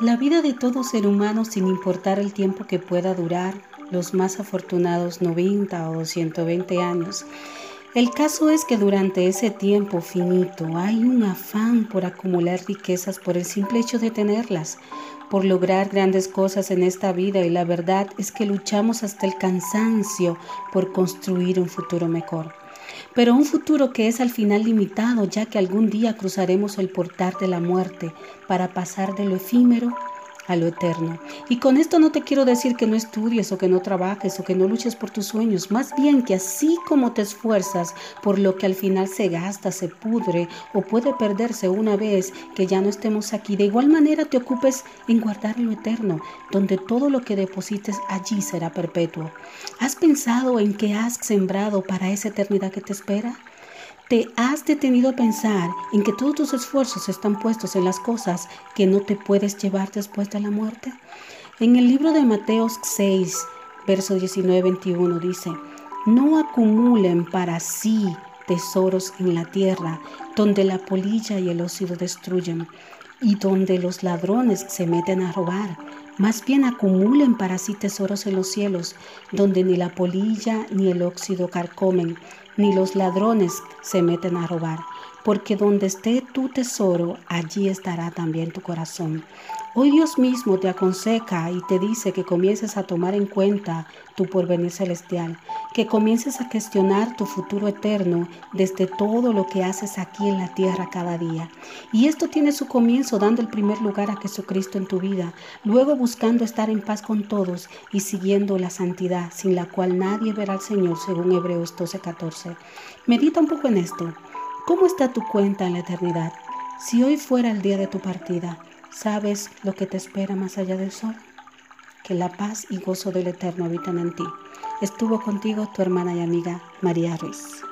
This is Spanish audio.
La vida de todo ser humano, sin importar el tiempo que pueda durar, los más afortunados 90 o 120 años, el caso es que durante ese tiempo finito hay un afán por acumular riquezas por el simple hecho de tenerlas, por lograr grandes cosas en esta vida y la verdad es que luchamos hasta el cansancio por construir un futuro mejor. Pero un futuro que es al final limitado ya que algún día cruzaremos el portal de la muerte para pasar de lo efímero a lo eterno. Y con esto no te quiero decir que no estudies o que no trabajes o que no luches por tus sueños, más bien que así como te esfuerzas por lo que al final se gasta, se pudre o puede perderse una vez que ya no estemos aquí, de igual manera te ocupes en guardar lo eterno, donde todo lo que deposites allí será perpetuo. ¿Has pensado en qué has sembrado para esa eternidad que te espera? ¿Te has detenido a pensar en que todos tus esfuerzos están puestos en las cosas que no te puedes llevar después de la muerte? En el libro de Mateo 6, verso 19-21 dice, no acumulen para sí tesoros en la tierra, donde la polilla y el óxido destruyen, y donde los ladrones se meten a robar. Más bien acumulen para sí tesoros en los cielos, donde ni la polilla ni el óxido carcomen, ni los ladrones se meten a robar, porque donde esté tu tesoro, allí estará también tu corazón. Hoy Dios mismo te aconseja y te dice que comiences a tomar en cuenta tu porvenir celestial, que comiences a gestionar tu futuro eterno desde todo lo que haces aquí en la tierra cada día. Y esto tiene su comienzo dando el primer lugar a Jesucristo en tu vida, luego buscando estar en paz con todos y siguiendo la santidad, sin la cual nadie verá al Señor, según Hebreos 12:14. Medita un poco en esto. ¿Cómo está tu cuenta en la eternidad? Si hoy fuera el día de tu partida, ¿Sabes lo que te espera más allá del sol? Que la paz y gozo del Eterno habitan en ti. Estuvo contigo tu hermana y amiga María Ruiz.